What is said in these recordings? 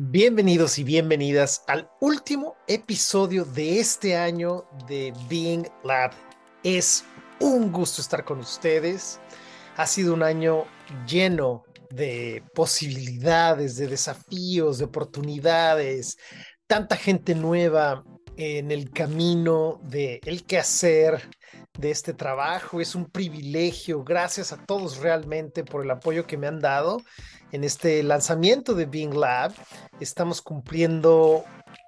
Bienvenidos y bienvenidas al último episodio de este año de Being Lab. Es un gusto estar con ustedes. Ha sido un año lleno de posibilidades, de desafíos, de oportunidades, tanta gente nueva en el camino de el quehacer de este trabajo. Es un privilegio. Gracias a todos realmente por el apoyo que me han dado en este lanzamiento de Bing Lab. Estamos cumpliendo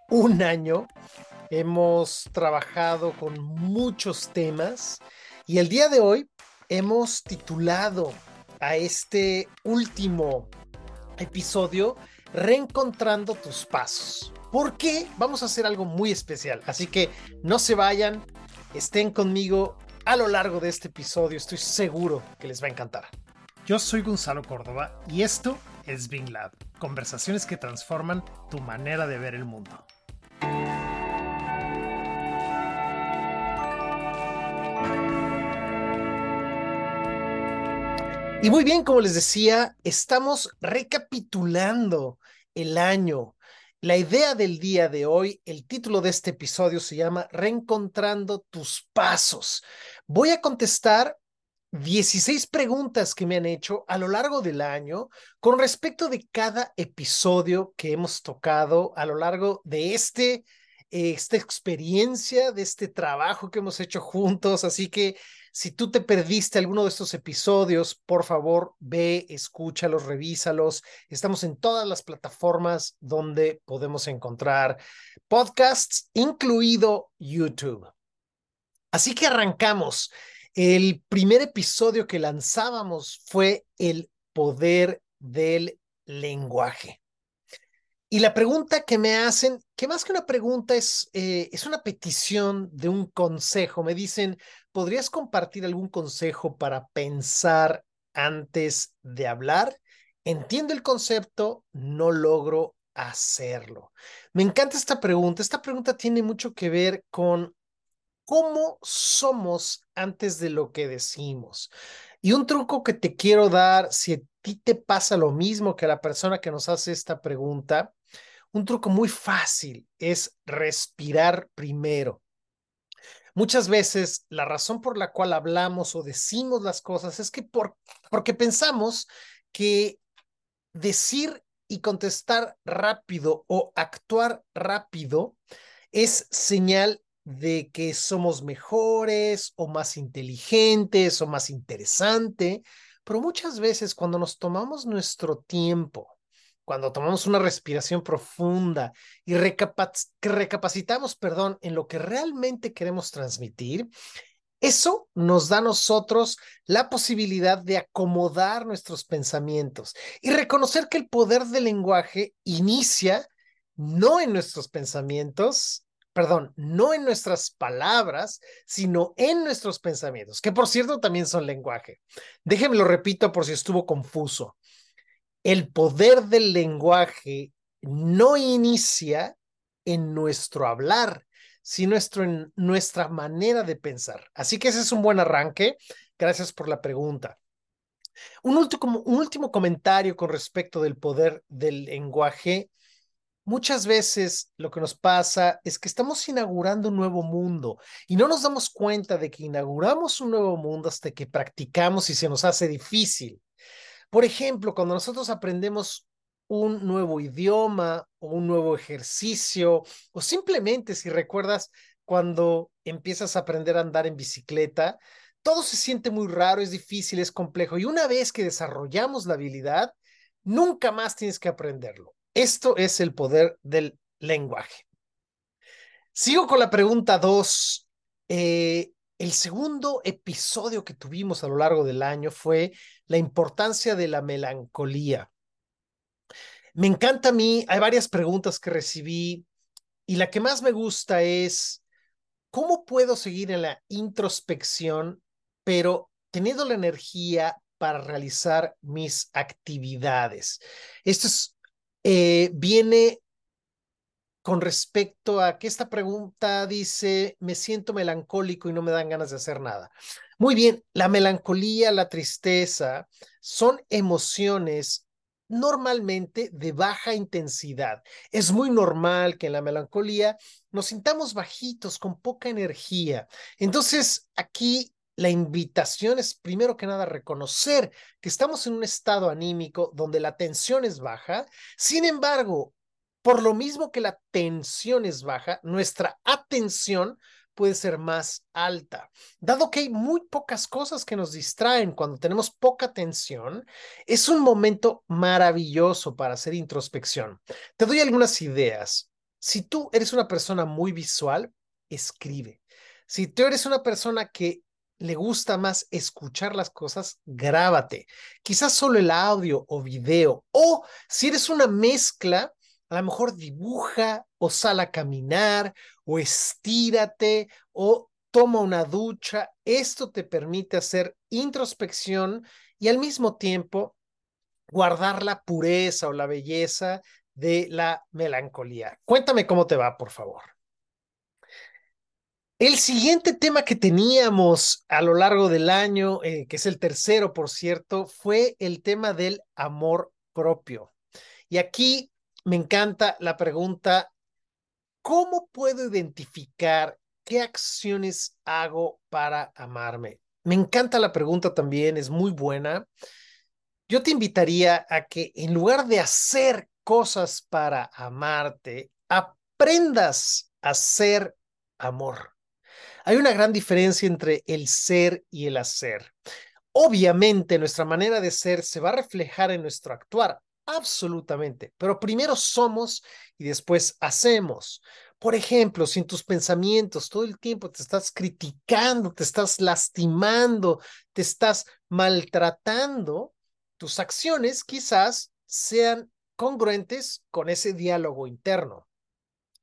un año. Hemos trabajado con muchos temas y el día de hoy hemos titulado a este último episodio Reencontrando tus pasos. ¿Por qué? Vamos a hacer algo muy especial. Así que no se vayan, estén conmigo a lo largo de este episodio. Estoy seguro que les va a encantar. Yo soy Gonzalo Córdoba y esto es Bing Lab, conversaciones que transforman tu manera de ver el mundo. Y muy bien, como les decía, estamos recapitulando el año. La idea del día de hoy, el título de este episodio se llama Reencontrando tus pasos. Voy a contestar 16 preguntas que me han hecho a lo largo del año con respecto de cada episodio que hemos tocado a lo largo de este, esta experiencia, de este trabajo que hemos hecho juntos. Así que si tú te perdiste alguno de estos episodios, por favor, ve, escúchalos, revísalos. Estamos en todas las plataformas donde podemos encontrar podcasts, incluido YouTube. Así que arrancamos. El primer episodio que lanzábamos fue el poder del lenguaje. Y la pregunta que me hacen, que más que una pregunta es, eh, es una petición de un consejo. Me dicen, ¿podrías compartir algún consejo para pensar antes de hablar? Entiendo el concepto, no logro hacerlo. Me encanta esta pregunta. Esta pregunta tiene mucho que ver con cómo somos antes de lo que decimos. Y un truco que te quiero dar, si ti te pasa lo mismo que a la persona que nos hace esta pregunta, un truco muy fácil es respirar primero. Muchas veces la razón por la cual hablamos o decimos las cosas es que por, porque pensamos que decir y contestar rápido o actuar rápido es señal de que somos mejores o más inteligentes o más interesante, pero muchas veces cuando nos tomamos nuestro tiempo, cuando tomamos una respiración profunda y recapacitamos, perdón, en lo que realmente queremos transmitir, eso nos da a nosotros la posibilidad de acomodar nuestros pensamientos y reconocer que el poder del lenguaje inicia no en nuestros pensamientos, perdón, no en nuestras palabras, sino en nuestros pensamientos, que por cierto también son lenguaje. Déjenme lo repito por si estuvo confuso. El poder del lenguaje no inicia en nuestro hablar, sino en nuestra manera de pensar. Así que ese es un buen arranque. Gracias por la pregunta. Un último, un último comentario con respecto del poder del lenguaje Muchas veces lo que nos pasa es que estamos inaugurando un nuevo mundo y no nos damos cuenta de que inauguramos un nuevo mundo hasta que practicamos y se nos hace difícil. Por ejemplo, cuando nosotros aprendemos un nuevo idioma o un nuevo ejercicio o simplemente si recuerdas cuando empiezas a aprender a andar en bicicleta, todo se siente muy raro, es difícil, es complejo y una vez que desarrollamos la habilidad, nunca más tienes que aprenderlo esto es el poder del lenguaje. Sigo con la pregunta dos. Eh, el segundo episodio que tuvimos a lo largo del año fue la importancia de la melancolía. Me encanta a mí, hay varias preguntas que recibí y la que más me gusta es, ¿cómo puedo seguir en la introspección, pero teniendo la energía para realizar mis actividades? Esto es eh, viene con respecto a que esta pregunta dice, me siento melancólico y no me dan ganas de hacer nada. Muy bien, la melancolía, la tristeza son emociones normalmente de baja intensidad. Es muy normal que en la melancolía nos sintamos bajitos, con poca energía. Entonces, aquí la invitación es primero que nada reconocer que estamos en un estado anímico donde la tensión es baja. Sin embargo, por lo mismo que la tensión es baja, nuestra atención puede ser más alta. Dado que hay muy pocas cosas que nos distraen cuando tenemos poca tensión, es un momento maravilloso para hacer introspección. Te doy algunas ideas. Si tú eres una persona muy visual, escribe. Si tú eres una persona que le gusta más escuchar las cosas, grábate. Quizás solo el audio o video. O si eres una mezcla, a lo mejor dibuja o sal a caminar o estírate o toma una ducha. Esto te permite hacer introspección y al mismo tiempo guardar la pureza o la belleza de la melancolía. Cuéntame cómo te va, por favor. El siguiente tema que teníamos a lo largo del año, eh, que es el tercero, por cierto, fue el tema del amor propio. Y aquí me encanta la pregunta, ¿cómo puedo identificar qué acciones hago para amarme? Me encanta la pregunta también, es muy buena. Yo te invitaría a que en lugar de hacer cosas para amarte, aprendas a ser amor. Hay una gran diferencia entre el ser y el hacer. Obviamente nuestra manera de ser se va a reflejar en nuestro actuar, absolutamente, pero primero somos y después hacemos. Por ejemplo, si en tus pensamientos todo el tiempo te estás criticando, te estás lastimando, te estás maltratando, tus acciones quizás sean congruentes con ese diálogo interno.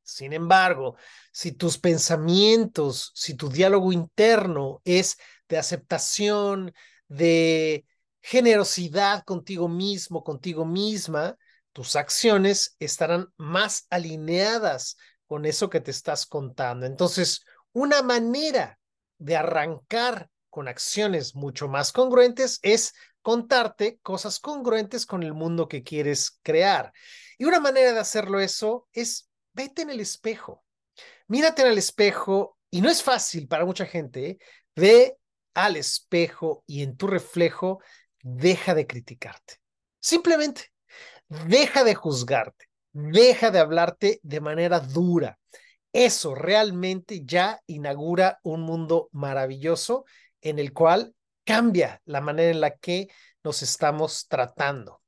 Sin embargo, si tus pensamientos, si tu diálogo interno es de aceptación, de generosidad contigo mismo, contigo misma, tus acciones estarán más alineadas con eso que te estás contando. Entonces, una manera de arrancar con acciones mucho más congruentes es contarte cosas congruentes con el mundo que quieres crear. Y una manera de hacerlo eso es vete en el espejo, mírate en el espejo y no es fácil para mucha gente, ¿eh? ve al espejo y en tu reflejo deja de criticarte. Simplemente deja de juzgarte, deja de hablarte de manera dura. Eso realmente ya inaugura un mundo maravilloso en el cual cambia la manera en la que nos estamos tratando.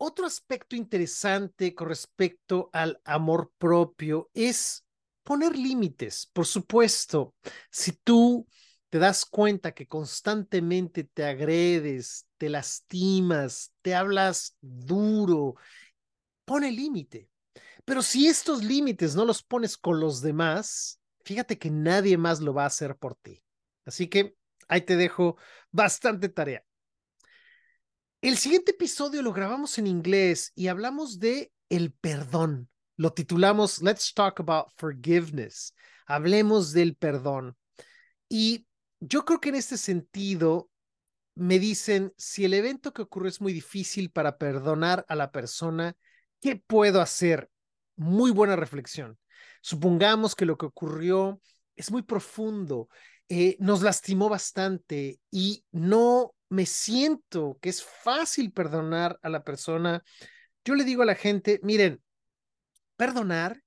Otro aspecto interesante con respecto al amor propio es poner límites. Por supuesto, si tú te das cuenta que constantemente te agredes, te lastimas, te hablas duro, pone límite. Pero si estos límites no los pones con los demás, fíjate que nadie más lo va a hacer por ti. Así que ahí te dejo bastante tarea. El siguiente episodio lo grabamos en inglés y hablamos de el perdón. Lo titulamos Let's Talk About Forgiveness. Hablemos del perdón. Y yo creo que en este sentido me dicen, si el evento que ocurre es muy difícil para perdonar a la persona, ¿qué puedo hacer? Muy buena reflexión. Supongamos que lo que ocurrió es muy profundo, eh, nos lastimó bastante y no me siento que es fácil perdonar a la persona, yo le digo a la gente, miren, perdonar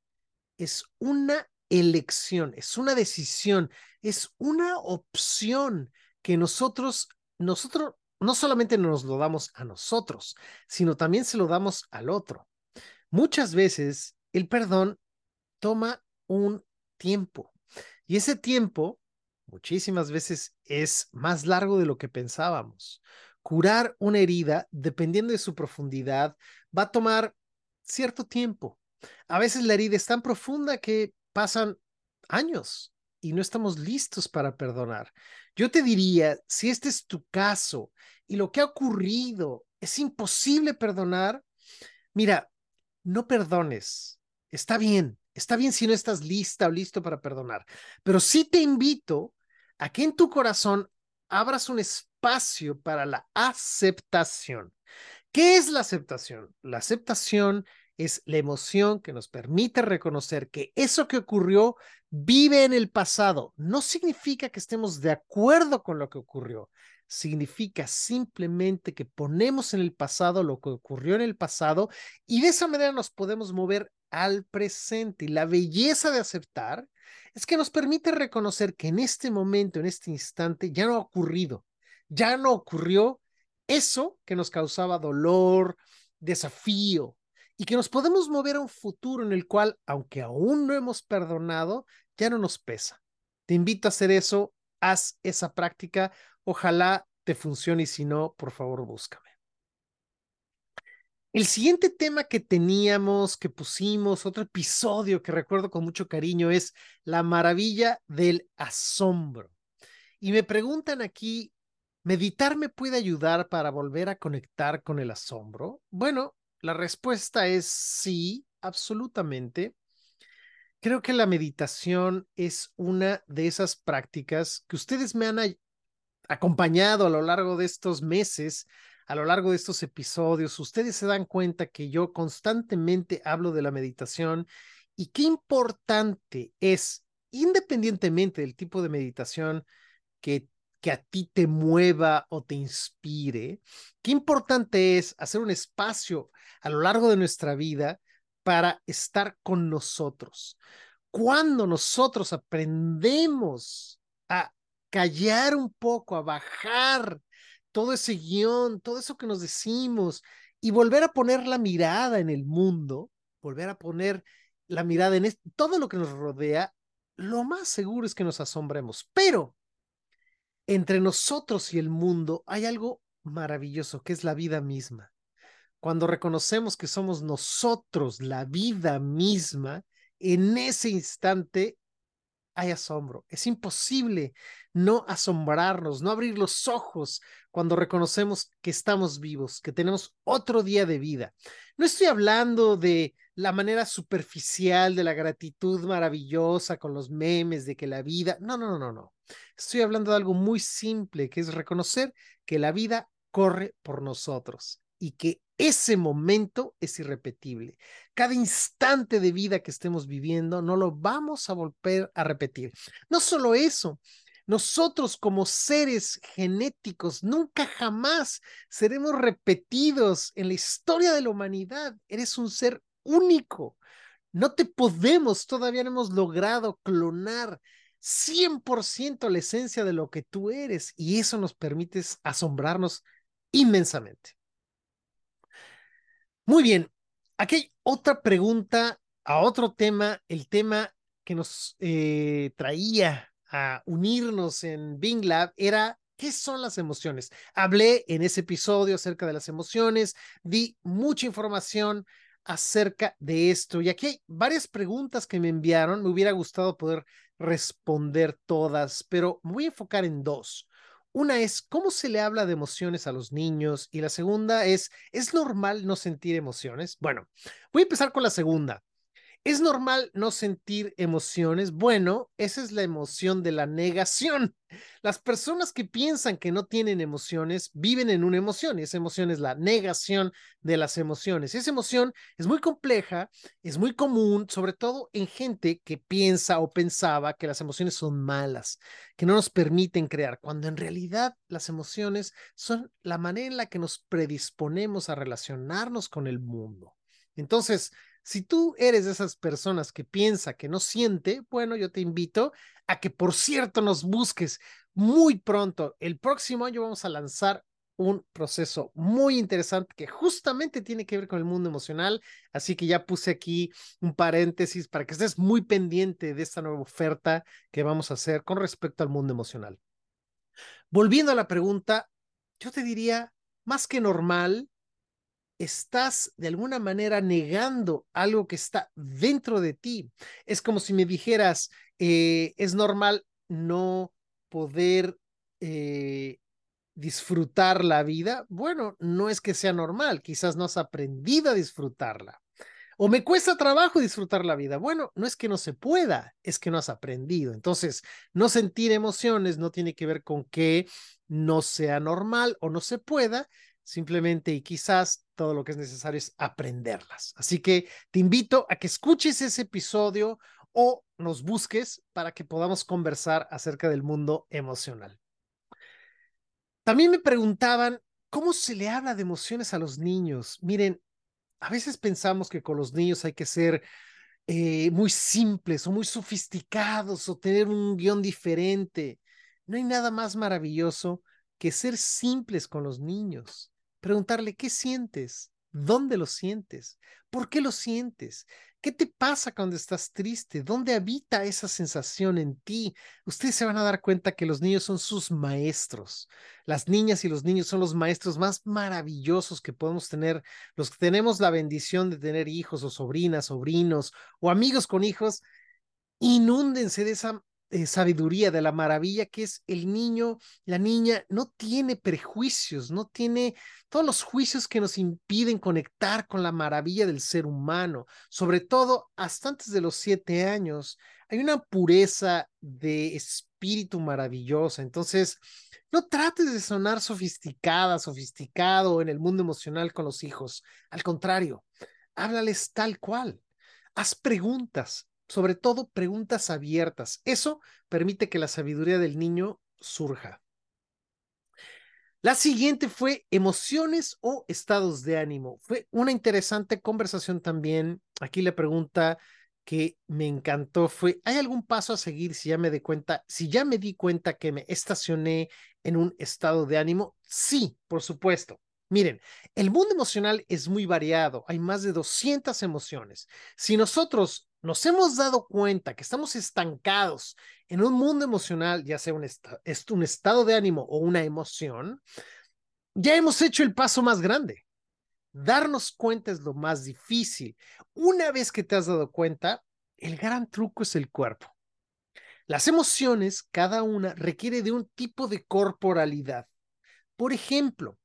es una elección, es una decisión, es una opción que nosotros, nosotros no solamente nos lo damos a nosotros, sino también se lo damos al otro. Muchas veces el perdón toma un tiempo y ese tiempo muchísimas veces es más largo de lo que pensábamos. Curar una herida, dependiendo de su profundidad, va a tomar cierto tiempo. A veces la herida es tan profunda que pasan años y no estamos listos para perdonar. Yo te diría, si este es tu caso y lo que ha ocurrido es imposible perdonar, mira, no perdones. Está bien, está bien si no estás lista o listo para perdonar, pero sí te invito a que en tu corazón abras un espacio para la aceptación. ¿Qué es la aceptación? La aceptación es la emoción que nos permite reconocer que eso que ocurrió vive en el pasado. No significa que estemos de acuerdo con lo que ocurrió. Significa simplemente que ponemos en el pasado lo que ocurrió en el pasado y de esa manera nos podemos mover al presente. Y la belleza de aceptar es que nos permite reconocer que en este momento, en este instante, ya no ha ocurrido, ya no ocurrió eso que nos causaba dolor, desafío, y que nos podemos mover a un futuro en el cual, aunque aún no hemos perdonado, ya no nos pesa. Te invito a hacer eso, haz esa práctica, ojalá te funcione y si no, por favor, búscame. El siguiente tema que teníamos, que pusimos, otro episodio que recuerdo con mucho cariño es la maravilla del asombro. Y me preguntan aquí, ¿meditar me puede ayudar para volver a conectar con el asombro? Bueno, la respuesta es sí, absolutamente. Creo que la meditación es una de esas prácticas que ustedes me han acompañado a lo largo de estos meses, a lo largo de estos episodios. Ustedes se dan cuenta que yo constantemente hablo de la meditación y qué importante es, independientemente del tipo de meditación que que a ti te mueva o te inspire. Qué importante es hacer un espacio a lo largo de nuestra vida para estar con nosotros. Cuando nosotros aprendemos a callar un poco, a bajar todo ese guion, todo eso que nos decimos y volver a poner la mirada en el mundo, volver a poner la mirada en todo lo que nos rodea, lo más seguro es que nos asombremos. Pero entre nosotros y el mundo hay algo maravilloso, que es la vida misma. Cuando reconocemos que somos nosotros la vida misma, en ese instante hay asombro. Es imposible no asombrarnos, no abrir los ojos cuando reconocemos que estamos vivos, que tenemos otro día de vida. No estoy hablando de la manera superficial de la gratitud maravillosa con los memes de que la vida, no, no, no, no. Estoy hablando de algo muy simple, que es reconocer que la vida corre por nosotros y que ese momento es irrepetible. Cada instante de vida que estemos viviendo no lo vamos a volver a repetir. No solo eso, nosotros como seres genéticos nunca jamás seremos repetidos en la historia de la humanidad. Eres un ser único. No te podemos, todavía no hemos logrado clonar 100% la esencia de lo que tú eres y eso nos permite asombrarnos inmensamente. Muy bien, aquí hay otra pregunta a otro tema, el tema que nos eh, traía a unirnos en Bing Lab era ¿Qué son las emociones? Hablé en ese episodio acerca de las emociones, di mucha información acerca de esto y aquí hay varias preguntas que me enviaron, me hubiera gustado poder responder todas, pero me voy a enfocar en dos. Una es cómo se le habla de emociones a los niños y la segunda es, ¿es normal no sentir emociones? Bueno, voy a empezar con la segunda. ¿Es normal no sentir emociones? Bueno, esa es la emoción de la negación. Las personas que piensan que no tienen emociones viven en una emoción y esa emoción es la negación de las emociones. Esa emoción es muy compleja, es muy común, sobre todo en gente que piensa o pensaba que las emociones son malas, que no nos permiten crear, cuando en realidad las emociones son la manera en la que nos predisponemos a relacionarnos con el mundo. Entonces, si tú eres de esas personas que piensa que no siente, bueno, yo te invito a que, por cierto, nos busques muy pronto. El próximo año vamos a lanzar un proceso muy interesante que justamente tiene que ver con el mundo emocional. Así que ya puse aquí un paréntesis para que estés muy pendiente de esta nueva oferta que vamos a hacer con respecto al mundo emocional. Volviendo a la pregunta, yo te diría, más que normal, estás de alguna manera negando algo que está dentro de ti. Es como si me dijeras, eh, es normal no poder eh, disfrutar la vida. Bueno, no es que sea normal, quizás no has aprendido a disfrutarla. O me cuesta trabajo disfrutar la vida. Bueno, no es que no se pueda, es que no has aprendido. Entonces, no sentir emociones no tiene que ver con que no sea normal o no se pueda, simplemente y quizás todo lo que es necesario es aprenderlas. Así que te invito a que escuches ese episodio o nos busques para que podamos conversar acerca del mundo emocional. También me preguntaban, ¿cómo se le habla de emociones a los niños? Miren, a veces pensamos que con los niños hay que ser eh, muy simples o muy sofisticados o tener un guion diferente. No hay nada más maravilloso que ser simples con los niños. Preguntarle, ¿qué sientes? ¿Dónde lo sientes? ¿Por qué lo sientes? ¿Qué te pasa cuando estás triste? ¿Dónde habita esa sensación en ti? Ustedes se van a dar cuenta que los niños son sus maestros. Las niñas y los niños son los maestros más maravillosos que podemos tener. Los que tenemos la bendición de tener hijos o sobrinas, sobrinos o amigos con hijos, inúndense de esa eh, sabiduría, de la maravilla que es el niño, la niña, no tiene prejuicios, no tiene todos los juicios que nos impiden conectar con la maravilla del ser humano, sobre todo hasta antes de los siete años. Hay una pureza de espíritu maravillosa, entonces no trates de sonar sofisticada, sofisticado en el mundo emocional con los hijos, al contrario, háblales tal cual. Haz preguntas, sobre todo preguntas abiertas. Eso permite que la sabiduría del niño surja. La siguiente fue emociones o estados de ánimo. Fue una interesante conversación también. Aquí la pregunta que me encantó fue, ¿hay algún paso a seguir si ya me di cuenta, si ya me di cuenta que me estacioné en un estado de ánimo? Sí, por supuesto. Miren, el mundo emocional es muy variado, hay más de 200 emociones. Si nosotros nos hemos dado cuenta que estamos estancados en un mundo emocional, ya sea un, estado de ánimo o una emoción, ya hemos hecho el paso más grande. Darnos cuenta es lo más difícil. Una vez que te has dado cuenta, el gran truco es el cuerpo. Las emociones, cada una, requiere de un tipo de corporalidad. Por ejemplo,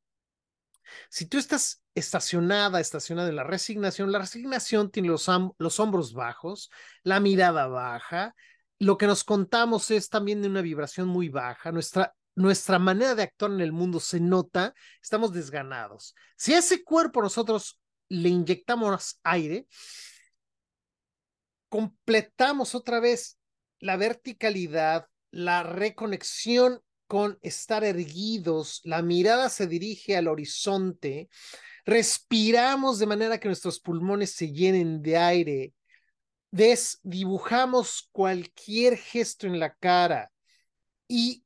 si tú estás estacionada, estacionada en la resignación, la resignación tiene los, los hombros bajos, la mirada baja, lo que nos contamos es también de una vibración muy baja, nuestra, nuestra manera de actuar en el mundo se nota, estamos desganados. Si a ese cuerpo nosotros le inyectamos aire, completamos otra vez la verticalidad, la reconexión con estar erguidos, la mirada se dirige al horizonte, respiramos de manera que nuestros pulmones se llenen de aire, desdibujamos cualquier gesto en la cara y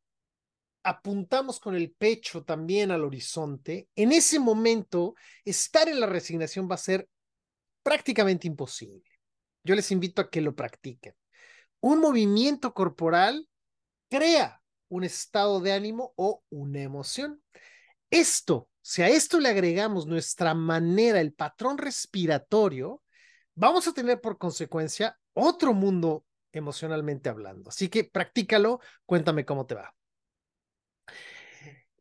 apuntamos con el pecho también al horizonte, en ese momento estar en la resignación va a ser prácticamente imposible. Yo les invito a que lo practiquen. Un movimiento corporal crea un estado de ánimo o una emoción. Esto, si a esto le agregamos nuestra manera, el patrón respiratorio, vamos a tener por consecuencia otro mundo emocionalmente hablando. Así que practícalo, cuéntame cómo te va.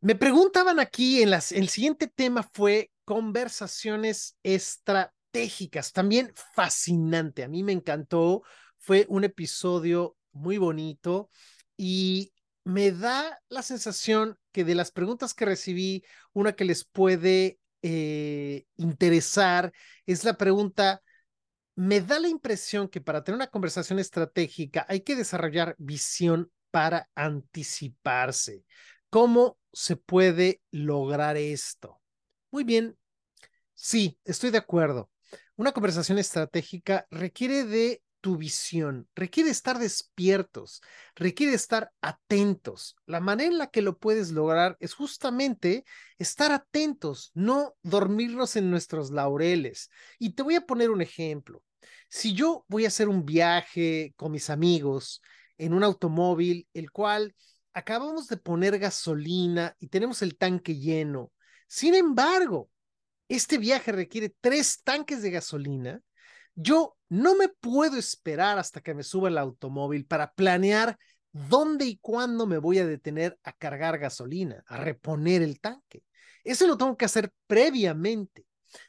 Me preguntaban aquí, en las, el siguiente tema fue conversaciones estratégicas, también fascinante, a mí me encantó, fue un episodio muy bonito y me da la sensación que de las preguntas que recibí, una que les puede eh, interesar es la pregunta, me da la impresión que para tener una conversación estratégica hay que desarrollar visión para anticiparse. ¿Cómo se puede lograr esto? Muy bien, sí, estoy de acuerdo. Una conversación estratégica requiere de tu visión, requiere estar despiertos, requiere estar atentos. La manera en la que lo puedes lograr es justamente estar atentos, no dormirnos en nuestros laureles. Y te voy a poner un ejemplo. Si yo voy a hacer un viaje con mis amigos en un automóvil, el cual acabamos de poner gasolina y tenemos el tanque lleno, sin embargo, este viaje requiere tres tanques de gasolina, yo no me puedo esperar hasta que me suba el automóvil para planear dónde y cuándo me voy a detener a cargar gasolina, a reponer el tanque. Eso lo tengo que hacer previamente.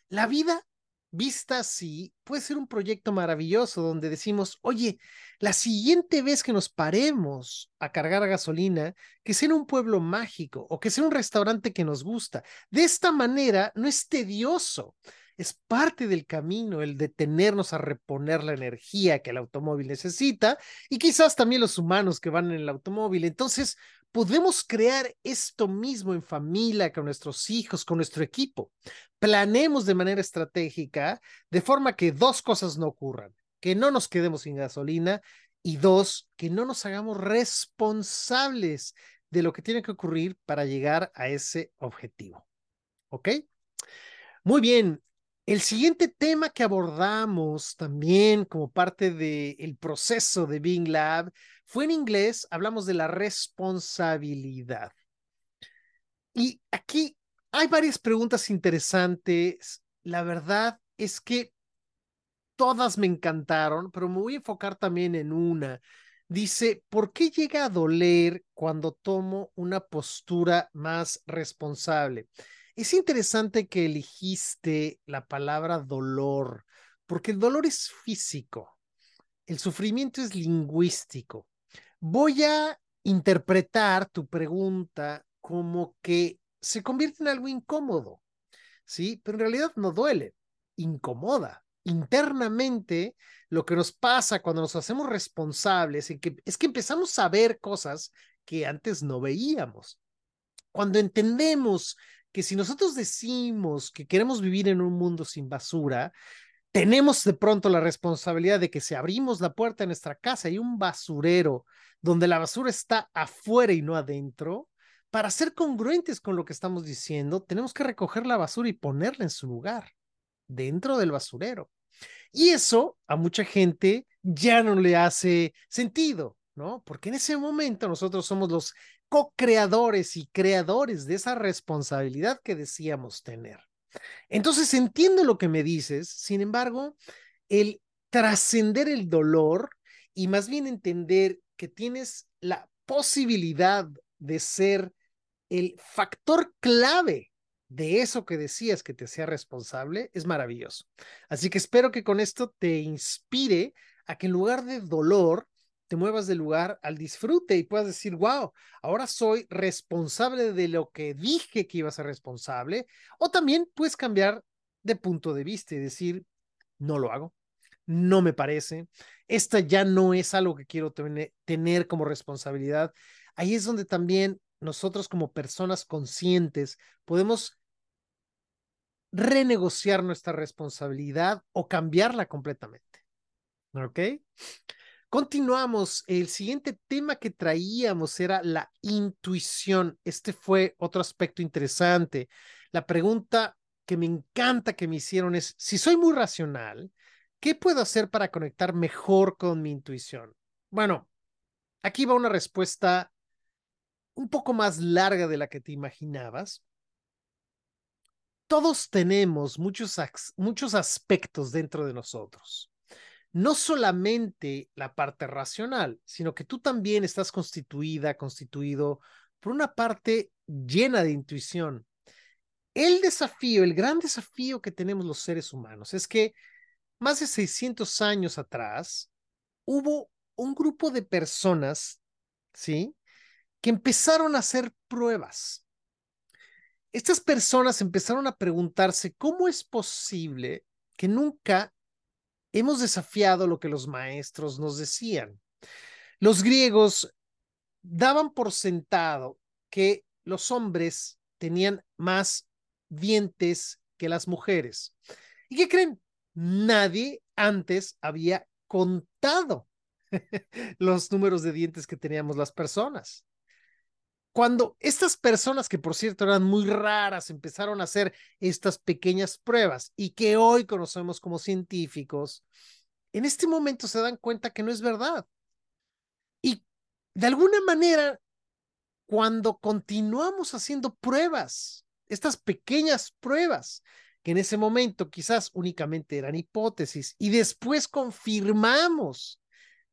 La vida vista así, puede ser un proyecto maravilloso donde decimos, oye, la siguiente vez que nos paremos a cargar gasolina, que sea en un pueblo mágico o que sea un restaurante que nos gusta. De esta manera no es tedioso. Es parte del camino el detenernos a reponer la energía que el automóvil necesita y quizás también los humanos que van en el automóvil. Entonces, podemos crear esto mismo en familia, con nuestros hijos, con nuestro equipo. Planemos de manera estratégica, de forma que dos cosas no ocurran, que no nos quedemos sin gasolina y dos, que no nos hagamos responsables de lo que tiene que ocurrir para llegar a ese objetivo. ¿Ok? Muy bien. El siguiente tema que abordamos también como parte del proceso de Bing Lab fue en inglés, hablamos de la responsabilidad. Y aquí hay varias preguntas interesantes. La verdad es que todas me encantaron, pero me voy a enfocar también en una. Dice, ¿por qué llega a doler cuando tomo una postura más responsable? Es interesante que elegiste la palabra dolor, porque el dolor es físico, el sufrimiento es lingüístico. Voy a interpretar tu pregunta como que se convierte en algo incómodo, ¿sí? Pero en realidad no duele, incomoda. Internamente, lo que nos pasa cuando nos hacemos responsables es que, es que empezamos a ver cosas que antes no veíamos. Cuando entendemos que si nosotros decimos que queremos vivir en un mundo sin basura, tenemos de pronto la responsabilidad de que si abrimos la puerta de nuestra casa y un basurero donde la basura está afuera y no adentro, para ser congruentes con lo que estamos diciendo, tenemos que recoger la basura y ponerla en su lugar, dentro del basurero. Y eso a mucha gente ya no le hace sentido, ¿no? Porque en ese momento nosotros somos los co-creadores y creadores de esa responsabilidad que decíamos tener. Entonces entiendo lo que me dices, sin embargo, el trascender el dolor y más bien entender que tienes la posibilidad de ser el factor clave de eso que decías que te hacía responsable es maravilloso. Así que espero que con esto te inspire a que en lugar de dolor te muevas del lugar al disfrute y puedas decir, wow, ahora soy responsable de lo que dije que iba a ser responsable. O también puedes cambiar de punto de vista y decir, no lo hago, no me parece, esta ya no es algo que quiero tener como responsabilidad. Ahí es donde también nosotros como personas conscientes podemos renegociar nuestra responsabilidad o cambiarla completamente. ¿Ok? Continuamos. El siguiente tema que traíamos era la intuición. Este fue otro aspecto interesante. La pregunta que me encanta que me hicieron es, si soy muy racional, ¿qué puedo hacer para conectar mejor con mi intuición? Bueno, aquí va una respuesta un poco más larga de la que te imaginabas. Todos tenemos muchos, muchos aspectos dentro de nosotros no solamente la parte racional, sino que tú también estás constituida, constituido por una parte llena de intuición. El desafío, el gran desafío que tenemos los seres humanos es que más de 600 años atrás hubo un grupo de personas, ¿sí? Que empezaron a hacer pruebas. Estas personas empezaron a preguntarse cómo es posible que nunca hemos desafiado lo que los maestros nos decían. Los griegos daban por sentado que los hombres tenían más dientes que las mujeres. ¿Y qué creen? Nadie antes había contado los números de dientes que teníamos las personas cuando estas personas, que por cierto eran muy raras, empezaron a hacer estas pequeñas pruebas y que hoy conocemos como científicos, en este momento se dan cuenta que no es verdad. Y de alguna manera, cuando continuamos haciendo pruebas, estas pequeñas pruebas, que en ese momento quizás únicamente eran hipótesis, y después confirmamos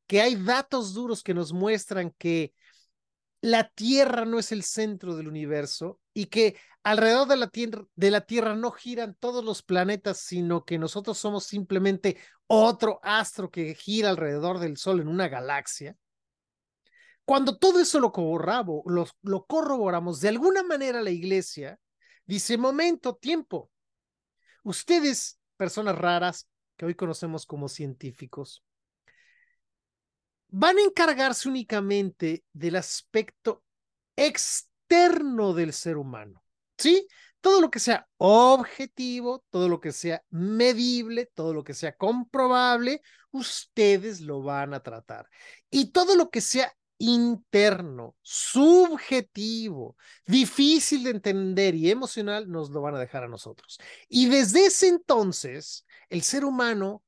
que hay datos duros que nos muestran que la Tierra no es el centro del universo y que alrededor de la, tierra, de la Tierra no giran todos los planetas, sino que nosotros somos simplemente otro astro que gira alrededor del Sol en una galaxia, cuando todo eso lo, lo, lo corroboramos, de alguna manera la iglesia dice, momento, tiempo, ustedes, personas raras que hoy conocemos como científicos, van a encargarse únicamente del aspecto externo del ser humano. ¿Sí? Todo lo que sea objetivo, todo lo que sea medible, todo lo que sea comprobable, ustedes lo van a tratar. Y todo lo que sea interno, subjetivo, difícil de entender y emocional, nos lo van a dejar a nosotros. Y desde ese entonces, el ser humano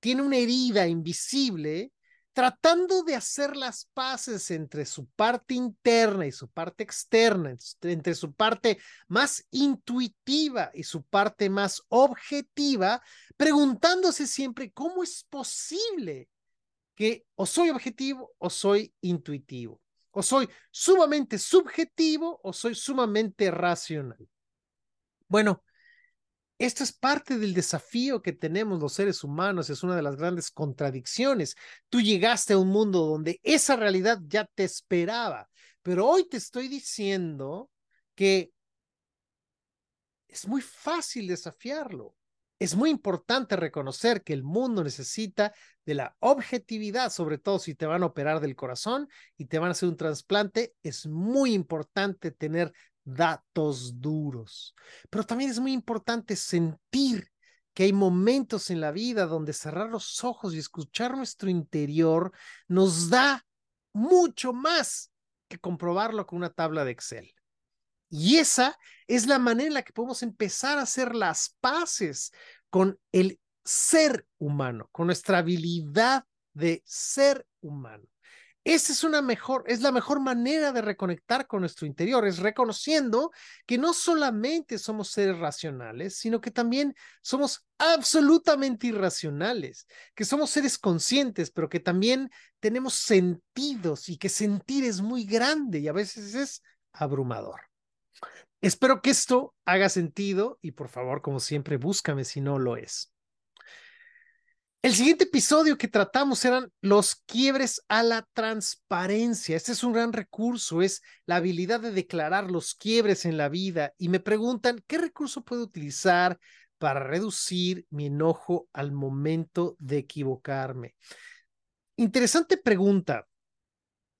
tiene una herida invisible tratando de hacer las paces entre su parte interna y su parte externa, entre su parte más intuitiva y su parte más objetiva, preguntándose siempre cómo es posible que o soy objetivo o soy intuitivo, o soy sumamente subjetivo o soy sumamente racional. Bueno, esto es parte del desafío que tenemos los seres humanos, es una de las grandes contradicciones. Tú llegaste a un mundo donde esa realidad ya te esperaba, pero hoy te estoy diciendo que es muy fácil desafiarlo. Es muy importante reconocer que el mundo necesita de la objetividad, sobre todo si te van a operar del corazón y te van a hacer un trasplante. Es muy importante tener datos duros. Pero también es muy importante sentir que hay momentos en la vida donde cerrar los ojos y escuchar nuestro interior nos da mucho más que comprobarlo con una tabla de Excel. Y esa es la manera en la que podemos empezar a hacer las paces con el ser humano, con nuestra habilidad de ser humano. Esa es una mejor, es la mejor manera de reconectar con nuestro interior, es reconociendo que no solamente somos seres racionales, sino que también somos absolutamente irracionales, que somos seres conscientes, pero que también tenemos sentidos y que sentir es muy grande y a veces es abrumador. Espero que esto haga sentido y por favor, como siempre, búscame si no lo es. El siguiente episodio que tratamos eran los quiebres a la transparencia. Este es un gran recurso, es la habilidad de declarar los quiebres en la vida. Y me preguntan, ¿qué recurso puedo utilizar para reducir mi enojo al momento de equivocarme? Interesante pregunta.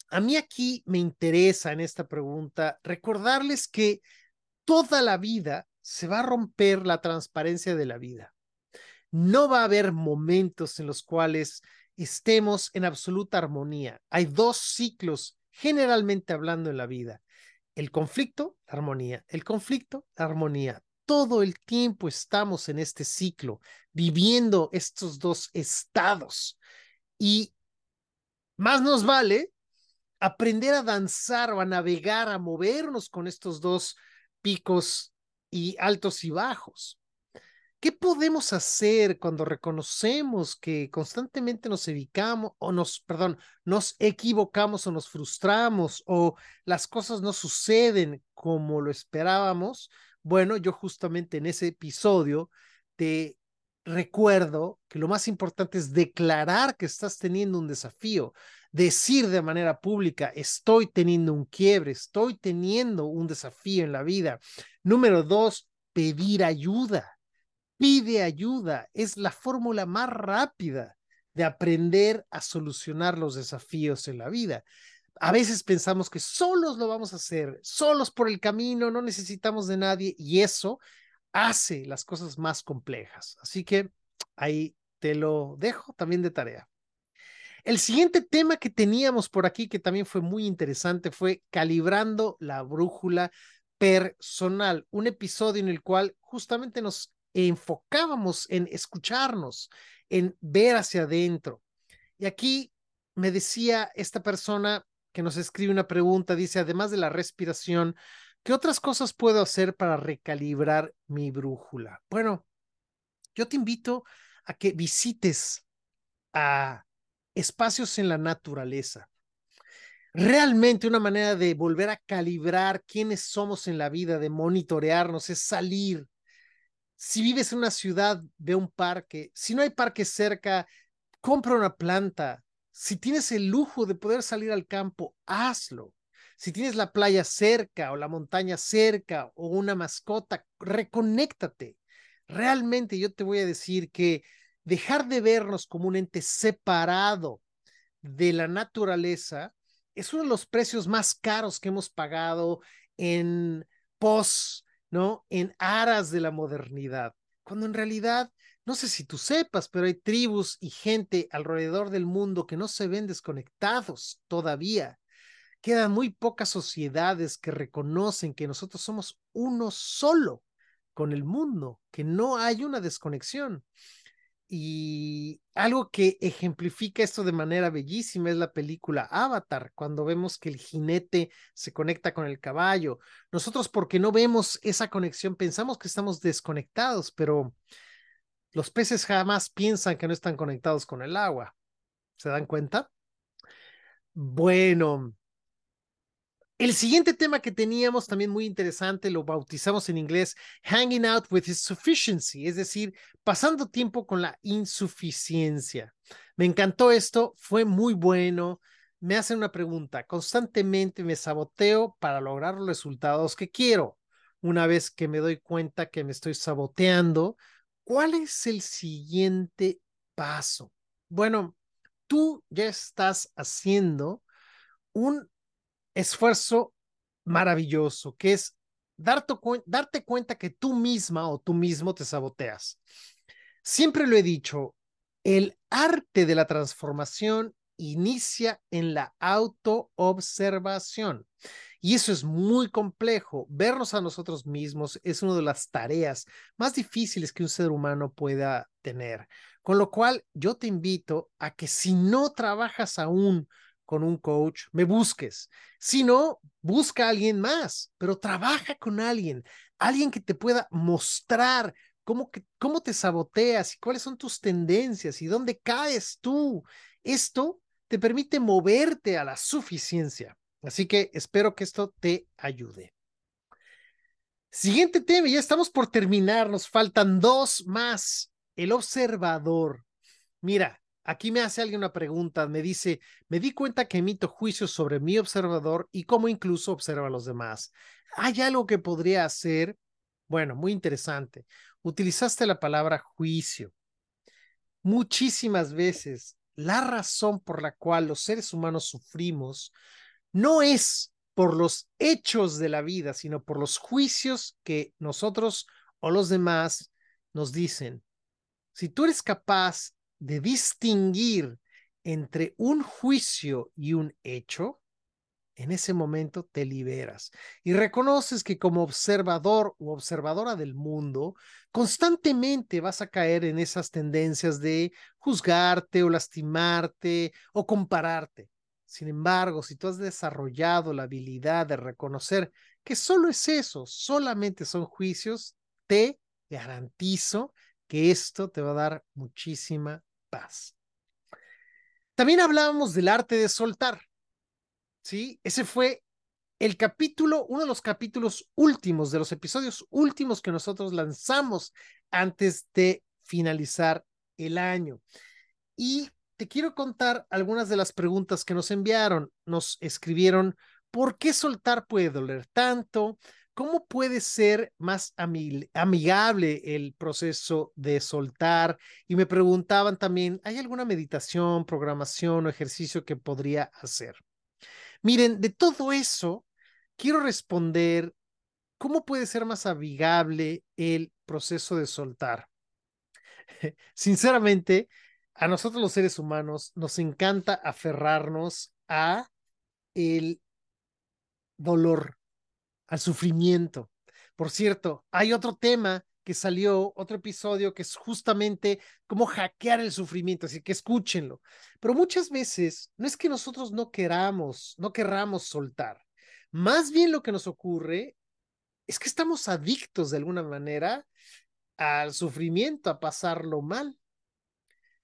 A mí aquí me interesa en esta pregunta recordarles que toda la vida se va a romper la transparencia de la vida no va a haber momentos en los cuales estemos en absoluta armonía. Hay dos ciclos, generalmente hablando en la vida. El conflicto, la armonía. El conflicto, la armonía. Todo el tiempo estamos en este ciclo, viviendo estos dos estados. Y más nos vale aprender a danzar o a navegar, a movernos con estos dos picos y altos y bajos. ¿Qué podemos hacer cuando reconocemos que constantemente nos evitamos o nos, perdón, nos equivocamos o nos frustramos o las cosas no suceden como lo esperábamos? Bueno, yo justamente en ese episodio te recuerdo que lo más importante es declarar que estás teniendo un desafío, decir de manera pública, estoy teniendo un quiebre, estoy teniendo un desafío en la vida. Número dos, pedir ayuda pide ayuda. Es la fórmula más rápida de aprender a solucionar los desafíos en la vida. A veces pensamos que solos lo vamos a hacer, solos por el camino, no necesitamos de nadie y eso hace las cosas más complejas. Así que ahí te lo dejo también de tarea. El siguiente tema que teníamos por aquí, que también fue muy interesante, fue calibrando la brújula personal, un episodio en el cual justamente nos enfocábamos en escucharnos, en ver hacia adentro. Y aquí me decía esta persona que nos escribe una pregunta, dice, además de la respiración, ¿qué otras cosas puedo hacer para recalibrar mi brújula? Bueno, yo te invito a que visites a espacios en la naturaleza. realmente una manera de volver a calibrar quiénes somos en la vida, de monitorearnos, es salir. Si vives en una ciudad, ve un parque. Si no hay parque cerca, compra una planta. Si tienes el lujo de poder salir al campo, hazlo. Si tienes la playa cerca o la montaña cerca o una mascota, reconéctate. Realmente yo te voy a decir que dejar de vernos como un ente separado de la naturaleza es uno de los precios más caros que hemos pagado en pos, ¿no? En aras de la modernidad, cuando en realidad, no sé si tú sepas, pero hay tribus y gente alrededor del mundo que no se ven desconectados todavía. Quedan muy pocas sociedades que reconocen que nosotros somos uno solo con el mundo, que no hay una desconexión. Y algo que ejemplifica esto de manera bellísima es la película Avatar, cuando vemos que el jinete se conecta con el caballo. Nosotros porque no vemos esa conexión pensamos que estamos desconectados, pero los peces jamás piensan que no están conectados con el agua. ¿Se dan cuenta? Bueno, el siguiente tema que teníamos también muy interesante lo bautizamos en inglés Hanging Out with Insufficiency, es decir, pasando tiempo con la insuficiencia. Me encantó esto, fue muy bueno. Me hacen una pregunta, constantemente me saboteo para lograr los resultados que quiero. Una vez que me doy cuenta que me estoy saboteando, ¿cuál es el siguiente paso? Bueno, tú ya estás haciendo un esfuerzo maravilloso, que es darte, darte cuenta que tú misma o tú mismo te saboteas. Siempre lo he dicho, el arte de la transformación inicia en la autoobservación. Y eso es muy complejo. Vernos a nosotros mismos es una de las tareas más difíciles que un ser humano pueda tener. Con lo cual, yo te invito a que si no trabajas aún con un coach, me busques. Si no, busca a alguien más, pero trabaja con alguien, alguien que te pueda mostrar cómo, que, cómo te saboteas y cuáles son tus tendencias y dónde caes tú. Esto te permite moverte a la suficiencia. Así que espero que esto te ayude. Siguiente tema, ya estamos por terminar, nos faltan dos más. El observador. Mira, Aquí me hace alguien una pregunta, me dice, me di cuenta que emito juicios sobre mi observador y cómo incluso observa a los demás. ¿Hay algo que podría hacer? Bueno, muy interesante. Utilizaste la palabra juicio. Muchísimas veces la razón por la cual los seres humanos sufrimos no es por los hechos de la vida, sino por los juicios que nosotros o los demás nos dicen. Si tú eres capaz de distinguir entre un juicio y un hecho, en ese momento te liberas y reconoces que como observador o observadora del mundo, constantemente vas a caer en esas tendencias de juzgarte o lastimarte o compararte. Sin embargo, si tú has desarrollado la habilidad de reconocer que solo es eso, solamente son juicios, te garantizo que esto te va a dar muchísima también hablábamos del arte de soltar. ¿Sí? Ese fue el capítulo, uno de los capítulos últimos, de los episodios últimos que nosotros lanzamos antes de finalizar el año. Y te quiero contar algunas de las preguntas que nos enviaron. Nos escribieron, ¿por qué soltar puede doler tanto? ¿Cómo puede ser más amigable el proceso de soltar? Y me preguntaban también, ¿hay alguna meditación, programación o ejercicio que podría hacer? Miren, de todo eso, quiero responder, ¿cómo puede ser más amigable el proceso de soltar? Sinceramente, a nosotros los seres humanos nos encanta aferrarnos a el dolor, al sufrimiento. Por cierto, hay otro tema que salió, otro episodio que es justamente cómo hackear el sufrimiento, así que escúchenlo. Pero muchas veces no es que nosotros no queramos, no querramos soltar. Más bien lo que nos ocurre es que estamos adictos de alguna manera al sufrimiento, a pasarlo mal.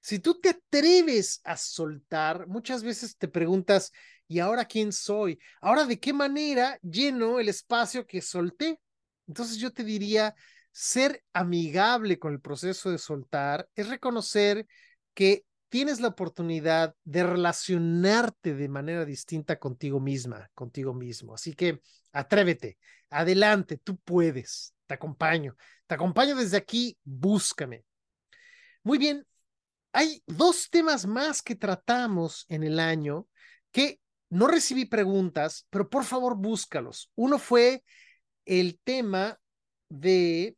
Si tú te atreves a soltar, muchas veces te preguntas, ¿Y ahora quién soy? Ahora, ¿de qué manera lleno el espacio que solté? Entonces yo te diría, ser amigable con el proceso de soltar es reconocer que tienes la oportunidad de relacionarte de manera distinta contigo misma, contigo mismo. Así que atrévete, adelante, tú puedes, te acompaño, te acompaño desde aquí, búscame. Muy bien, hay dos temas más que tratamos en el año que no recibí preguntas, pero por favor búscalos. Uno fue el tema de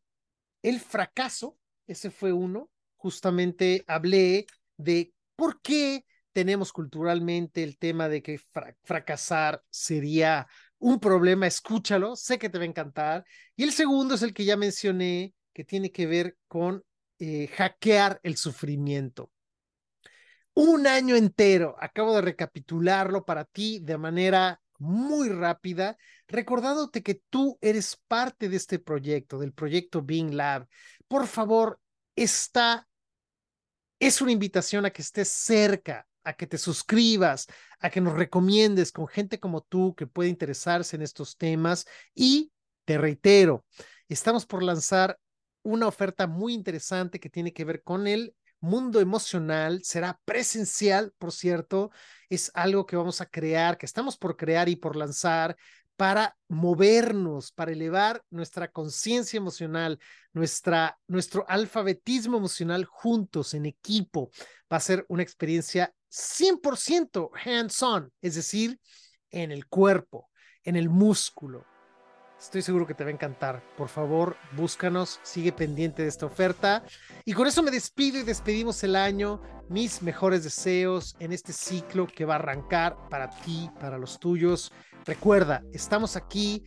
el fracaso, ese fue uno. Justamente hablé de por qué tenemos culturalmente el tema de que fracasar sería un problema, escúchalo, sé que te va a encantar. Y el segundo es el que ya mencioné, que tiene que ver con eh, hackear el sufrimiento. Un año entero, acabo de recapitularlo para ti de manera muy rápida, recordándote que tú eres parte de este proyecto, del proyecto Being Lab. Por favor, está es una invitación a que estés cerca, a que te suscribas, a que nos recomiendes con gente como tú que puede interesarse en estos temas. Y te reitero, estamos por lanzar una oferta muy interesante que tiene que ver con el mundo emocional. Será presencial, por cierto. Es algo que vamos a crear, que estamos por crear y por lanzar para movernos, para elevar nuestra conciencia emocional, nuestra, nuestro alfabetismo emocional juntos, en equipo. Va a ser una experiencia 100% hands-on, es decir, en el cuerpo, en el músculo. Estoy seguro que te va a encantar. Por favor, búscanos, sigue pendiente de esta oferta. Y con eso me despido y despedimos el año. Mis mejores deseos en este ciclo que va a arrancar para ti, para los tuyos. Recuerda, estamos aquí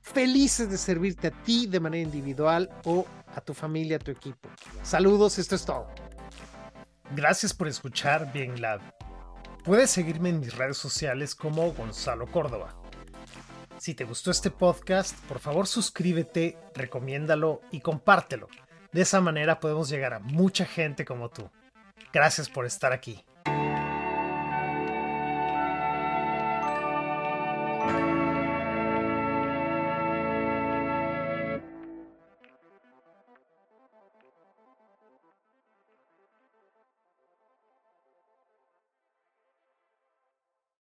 felices de servirte a ti de manera individual o a tu familia, a tu equipo. Saludos, esto es todo. Gracias por escuchar Bien Lab. Puedes seguirme en mis redes sociales como Gonzalo Córdoba. Si te gustó este podcast, por favor suscríbete, recomiéndalo y compártelo. De esa manera podemos llegar a mucha gente como tú. Gracias por estar aquí.